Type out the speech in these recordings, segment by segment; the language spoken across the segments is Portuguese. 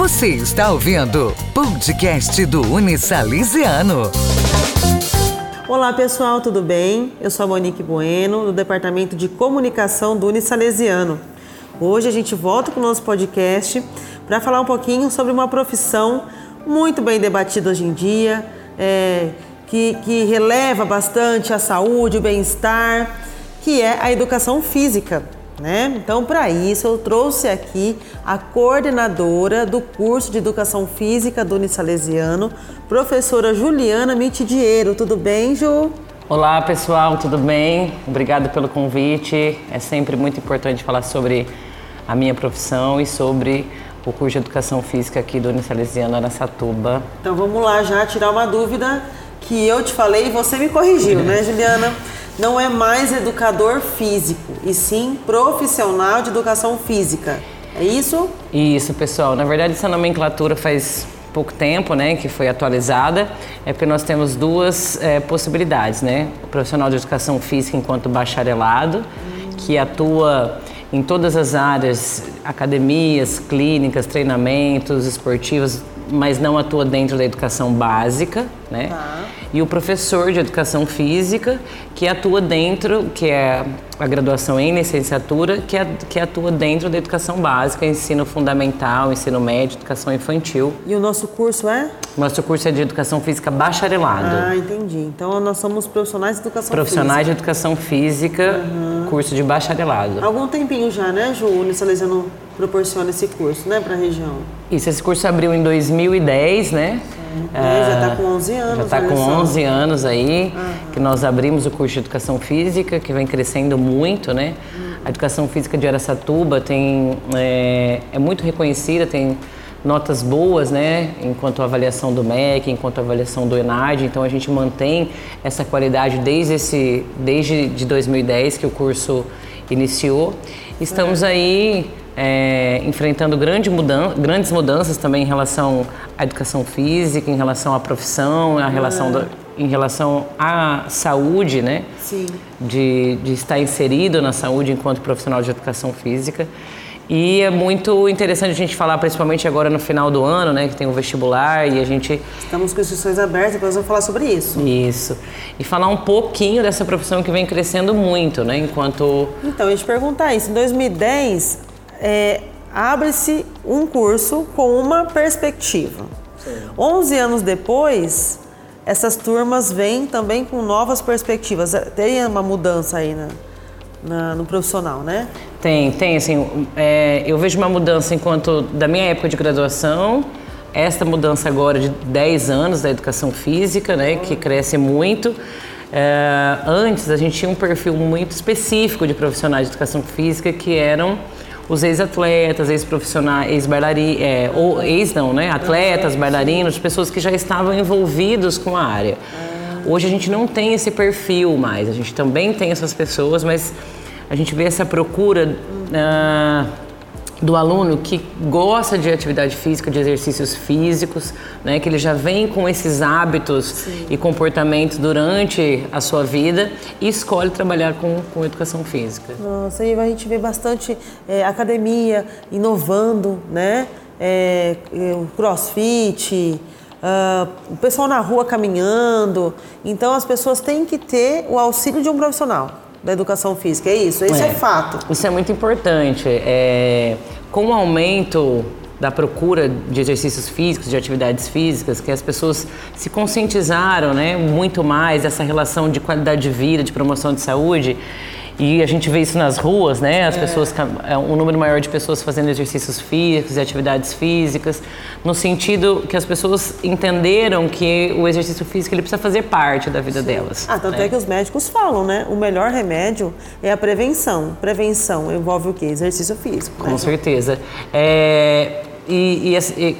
Você está ouvindo podcast do Unisalesiano. Olá pessoal, tudo bem? Eu sou a Monique Bueno, do Departamento de Comunicação do Unisalesiano. Hoje a gente volta com o nosso podcast para falar um pouquinho sobre uma profissão muito bem debatida hoje em dia, é, que, que releva bastante a saúde, o bem-estar, que é a educação física. Né? Então, para isso, eu trouxe aqui a coordenadora do curso de Educação Física do Unisalesiano, professora Juliana Mitidiero. Tudo bem, Ju? Olá, pessoal, tudo bem? Obrigado pelo convite. É sempre muito importante falar sobre a minha profissão e sobre o curso de Educação Física aqui do Unisalesiano Aracatuba. Então, vamos lá já tirar uma dúvida que eu te falei e você me corrigiu, né, Juliana? Não é mais educador físico, e sim profissional de educação física. É isso? Isso, pessoal. Na verdade, essa nomenclatura faz pouco tempo, né, que foi atualizada, é porque nós temos duas é, possibilidades, né? O profissional de educação física enquanto bacharelado, que atua em todas as áreas, academias, clínicas, treinamentos esportivos, mas não atua dentro da educação básica, né? Tá e o professor de educação física que atua dentro, que é a graduação em licenciatura, que, é, que atua dentro da educação básica, ensino fundamental, ensino médio, educação infantil. E o nosso curso é? Nosso curso é de educação física bacharelado. Ah, entendi. Então nós somos profissionais de educação profissionais física. Profissionais de educação física, uhum. curso de bacharelado. Algum tempinho já, né, Ju? O Salesiano proporciona esse curso, né, para a região? Isso, esse curso abriu em 2010, né? É, já está com 11 anos. Já está com 11 anos aí, uhum. que nós abrimos o curso de Educação Física, que vem crescendo muito, né? Uhum. A Educação Física de Aracatuba tem, é, é muito reconhecida, tem notas boas, né, enquanto avaliação do MEC, enquanto avaliação do ENAD, então a gente mantém essa qualidade desde, esse, desde de 2010 que o curso iniciou. Estamos aí é, enfrentando grande mudan grandes mudanças também em relação à educação física, em relação à profissão, à relação ah. do, em relação à saúde, né? Sim. De, de estar inserido na saúde enquanto profissional de educação física. E é muito interessante a gente falar, principalmente agora no final do ano, né, que tem o vestibular e a gente... Estamos com inscrições abertas, depois vamos falar sobre isso. Isso. E falar um pouquinho dessa profissão que vem crescendo muito, né, enquanto... Então, eu ia te perguntar isso. Em 2010, é, abre-se um curso com uma perspectiva. Sim. 11 anos depois, essas turmas vêm também com novas perspectivas. Tem uma mudança aí na, na, no profissional, né? Tem, tem. Assim, é, eu vejo uma mudança enquanto da minha época de graduação, esta mudança agora de 10 anos da educação física, né, que cresce muito. É, antes a gente tinha um perfil muito específico de profissionais de educação física que eram os ex-atletas, ex-profissionais, ex-bailarinos, é, ou ex não, né? Atletas, bailarinos, pessoas que já estavam envolvidos com a área. Hoje a gente não tem esse perfil mais, a gente também tem essas pessoas, mas a gente vê essa procura. Uh, do aluno que gosta de atividade física, de exercícios físicos, né, que ele já vem com esses hábitos Sim. e comportamentos durante a sua vida e escolhe trabalhar com, com educação física. Nossa, e a gente vê bastante é, academia inovando, né? É, crossfit, uh, o pessoal na rua caminhando. Então as pessoas têm que ter o auxílio de um profissional da educação física, é isso? Isso é, é fato. Isso é muito importante. É, com o aumento da procura de exercícios físicos, de atividades físicas, que as pessoas se conscientizaram né, muito mais dessa relação de qualidade de vida, de promoção de saúde, e a gente vê isso nas ruas, né? As é. pessoas, é, um número maior de pessoas fazendo exercícios físicos e atividades físicas, no sentido que as pessoas entenderam que o exercício físico ele precisa fazer parte da vida Sim. delas. Ah, tanto né? é que os médicos falam, né? O melhor remédio é a prevenção. Prevenção envolve o quê? Exercício físico. Com né? certeza. É, e, e, e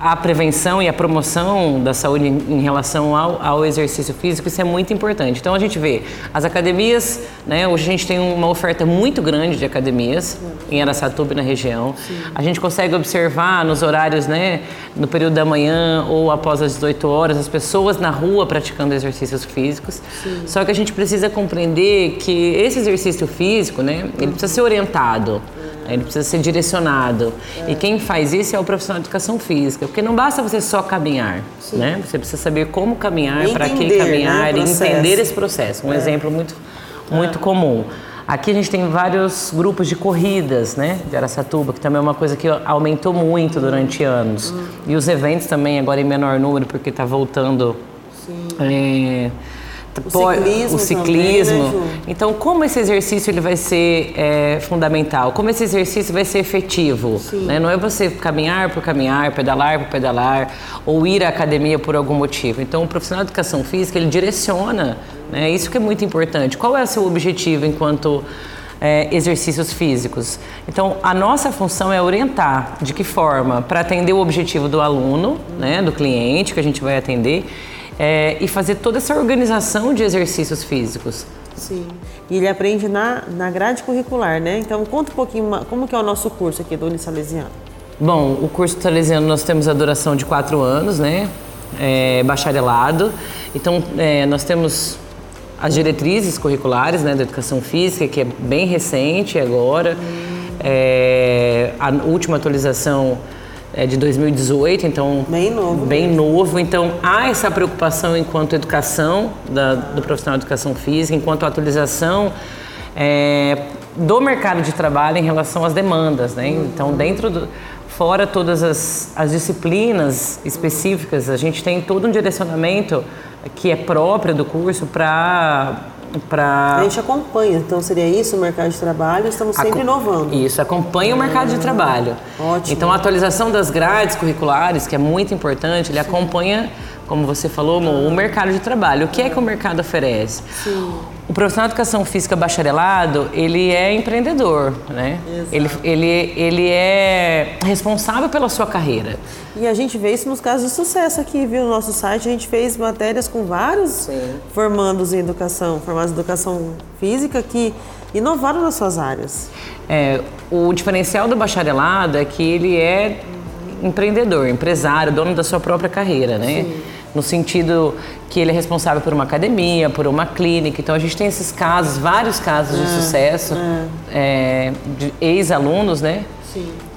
a prevenção e a promoção da saúde em, relação ao, ao, exercício físico, isso é muito importante. Então a gente vê as academias, né, hoje a gente tem uma oferta muito grande de academias em Aracatuba na região. Sim. A gente consegue observar nos horários, né, no período da manhã ou após as 18 horas, as pessoas na rua praticando exercícios físicos. Sim. Só que a gente precisa compreender que esse exercício físico, né, ele precisa ser orientado. Ele precisa ser direcionado. E quem faz isso é o profissional de educação física, porque não basta você só caminhar, né? Você precisa saber como caminhar, para que né, caminhar e processo. entender esse processo. Um exemplo muito, muito comum. Aqui a gente tem vários grupos de corridas, né, de Araçatuba, que também é uma coisa que aumentou muito durante anos. E os eventos também, agora em menor número, porque está voltando. é, O ciclismo o ciclismo. também, né, então, como esse exercício ele vai ser é, fundamental? Como esse exercício vai ser efetivo? né? Não é você caminhar por caminhar, pedalar por pedalar, ou ir à academia por algum motivo. Então, o profissional de educação física, ele direciona, né? isso que é muito importante. Qual é o seu objetivo enquanto é, exercícios físicos? Então, a nossa função é orientar de que forma para atender o objetivo do aluno, né, do cliente que a gente vai atender, é, e fazer toda essa organização de exercícios físicos. Sim. E ele aprende na, na grade curricular, né? Então conta um pouquinho como que é o nosso curso aqui do Unisalesiano. Bom, o curso salesiano nós temos a duração de quatro anos, né? É, bacharelado. Então, é, nós temos as diretrizes curriculares né, da educação física, que é bem recente agora. É, a última atualização é de 2018, então Bem novo bem novo. Então há essa preocupação enquanto educação da- do profissional de educação física, enquanto atualização é, do mercado de trabalho em relação às demandas, né? Então dentro do fora todas as, as disciplinas específicas, a gente tem todo um direcionamento que é próprio do curso para para A gente acompanha, então seria isso o mercado de trabalho, estamos sempre Acom- inovando. Isso, acompanha o mercado de trabalho. ótimo. Então, a atualização das grades curriculares, que é muito importante, ele acompanha, como você falou, o mercado de trabalho. O que é que o mercado oferece? O profissional de educação física bacharelado, ele é empreendedor, né? Ele, ele, ele é responsável pela sua carreira. E a gente vê isso nos casos de sucesso aqui, viu? No nosso site a gente fez matérias com vários formandos em educação, formados em educação física que inovaram nas suas áreas. É, o diferencial do bacharelado é que ele é empreendedor, empresário, dono da sua própria carreira, né? No sentido que ele é responsável por uma academia, por uma clínica. Então a gente tem esses casos, vários casos de sucesso é, de ex-alunos, né?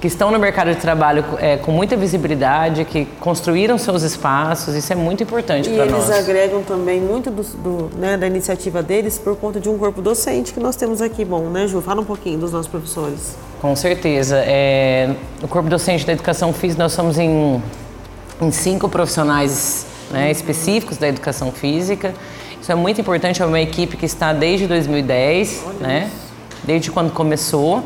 Que estão no mercado de trabalho é, com muita visibilidade, que construíram seus espaços. Isso é muito importante E para eles nós. agregam também muito do, do, né, da iniciativa deles por conta de um corpo docente que nós temos aqui. Bom, né, Ju? Fala um pouquinho dos nossos professores. Com certeza. É, no Corpo Docente da Educação Física, nós somos em, em cinco profissionais né, específicos da educação física. Isso é muito importante, é uma equipe que está desde 2010, né, desde quando começou.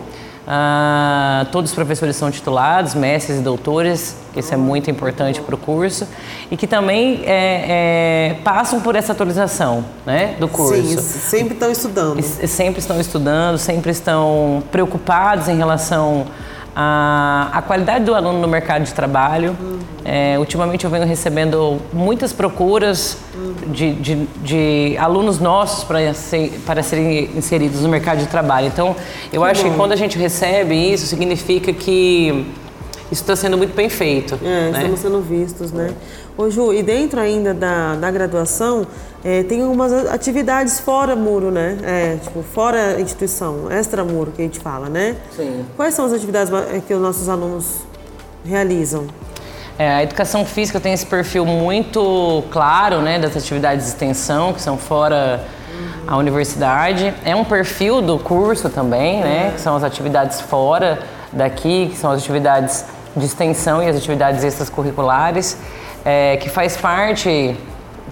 Ah, todos os professores são titulados, mestres e doutores, que isso é muito importante para o curso, e que também é, é, passam por essa atualização né, do curso. Sim, sempre estão estudando. E sempre estão estudando, sempre estão preocupados em relação à, à qualidade do aluno no mercado de trabalho. É, ultimamente eu venho recebendo muitas procuras de, de- de alunos nossos para, ser- para serem inseridos no mercado de trabalho. Então, eu acho que quando a gente recebe isso, significa que isso está sendo muito bem feito. É, né? estamos sendo vistos, né? Ô Ju, e dentro ainda da, da graduação, é, tem algumas atividades fora muro, né? É, tipo, fora instituição, extra-muro que a gente fala, né? Sim. Quais são as atividades é, que os nossos alunos realizam? É, a educação física tem esse perfil muito claro, né, das atividades de extensão que são fora a universidade. É um perfil do curso também, né, que são as atividades fora daqui, que são as atividades de extensão e as atividades extracurriculares, é, que faz parte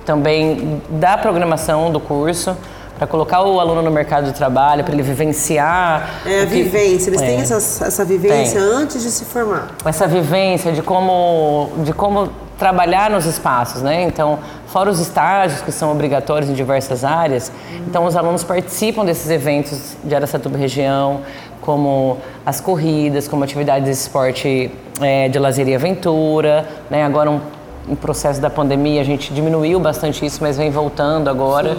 também da programação do curso para colocar o aluno no mercado de trabalho, para ele vivenciar. É a que- vivência, eles É têm essas- essa vivência Tem. antes de se formar. essa vivência de como, de como trabalhar nos espaços, né? Então, fora os estágios que são obrigatórios em diversas áreas, então os alunos participam desses eventos de Araçatuba região, como as corridas, como atividades de esporte eh, de lazer e aventura, né? Agora um, um processo da pandemia a gente diminuiu bastante isso, mas vem voltando agora.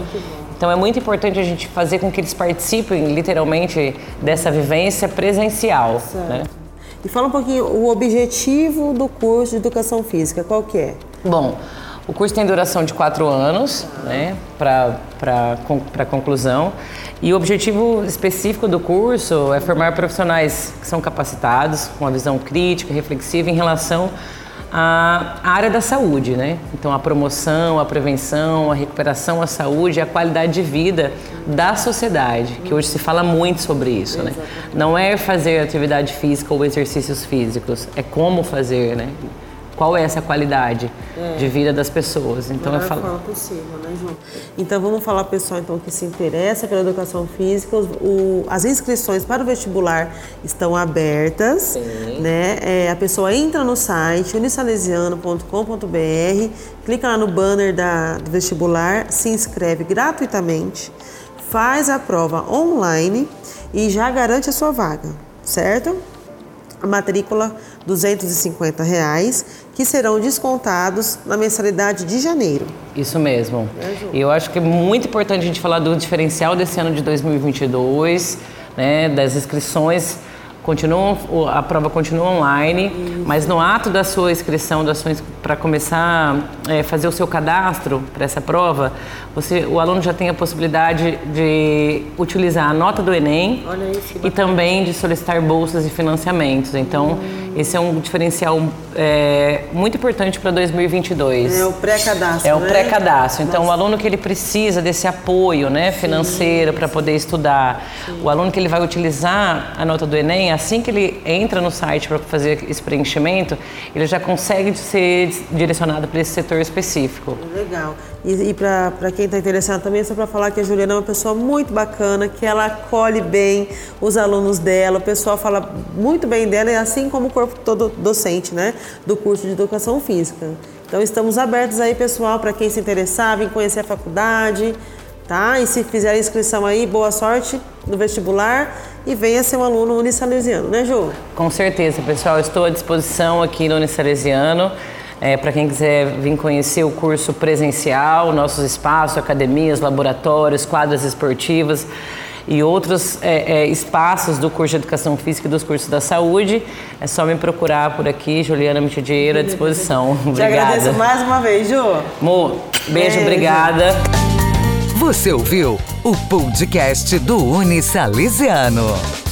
Então é muito importante a gente fazer com que eles participem literalmente dessa vivência presencial, né? E fala um pouquinho o objetivo do curso de educação física, qual que é? Bom, O curso tem duração de quatro anos, né, para conclusão. E o objetivo específico do curso é formar profissionais que são capacitados, com uma visão crítica, reflexiva em relação à área da saúde, né? Então, a promoção, a prevenção, a recuperação, a saúde a qualidade de vida da sociedade, que hoje se fala muito sobre isso, né? Não é fazer atividade física ou exercícios físicos, é como fazer, né? Qual é essa qualidade é. de vida das pessoas. Então eu falo forma possível, né, João? Então vamos falar pessoal então que se interessa pela educação física, o, as inscrições para o vestibular estão abertas, Sim. né? É, a pessoa entra no site unisalesiano.com.br, clica lá no banner da, do vestibular, se inscreve gratuitamente, faz a prova online e já garante a sua vaga, certo? A matrícula 250 reais, que serão descontados na mensalidade de janeiro. Isso mesmo. E eu acho que é muito importante a gente falar do diferencial desse ano de 2022, né, das inscrições continuam, a prova continua online, Isso. mas no ato da sua inscrição, para começar a é, fazer o seu cadastro para essa prova, você, o aluno já tem a possibilidade de utilizar a nota do Enem e também de solicitar bolsas e financiamentos. Então, hum. esse é um diferencial é, muito importante para 2022. É o pré-cadastro. É o né? pré-cadastro. Então, Nossa. o aluno que ele precisa desse apoio né, financeiro para poder estudar, Sim. o aluno que ele vai utilizar a nota do Enem, assim que ele entra no site para fazer esse preenchimento, ele já consegue ser direcionado para esse setor específico. Legal. E, e para quem está interessado também, é só para falar que a Juliana é uma pessoa muito bacana, que ela acolhe bem os alunos dela, o pessoal fala muito bem dela, assim como o corpo todo docente, né, do curso de Educação Física. Então estamos abertos aí, pessoal, para quem se interessar, vir conhecer a faculdade, tá? E se fizer a inscrição aí, boa sorte no vestibular e venha ser um aluno unisalesiano, né, Ju? Com certeza, pessoal. Estou à disposição aqui no Unisalesiano. É, para quem quiser vir conhecer o curso presencial, nossos espaços, academias, laboratórios, quadras esportivas e outros é, é, espaços do curso de Educação Física e dos cursos da Saúde, é só me procurar por aqui, Juliana Mitidieiro, à disposição. Te obrigada. agradeço mais uma vez, Ju. Mo, beijo, beijo, obrigada. Você ouviu o podcast do Uni Salesiano.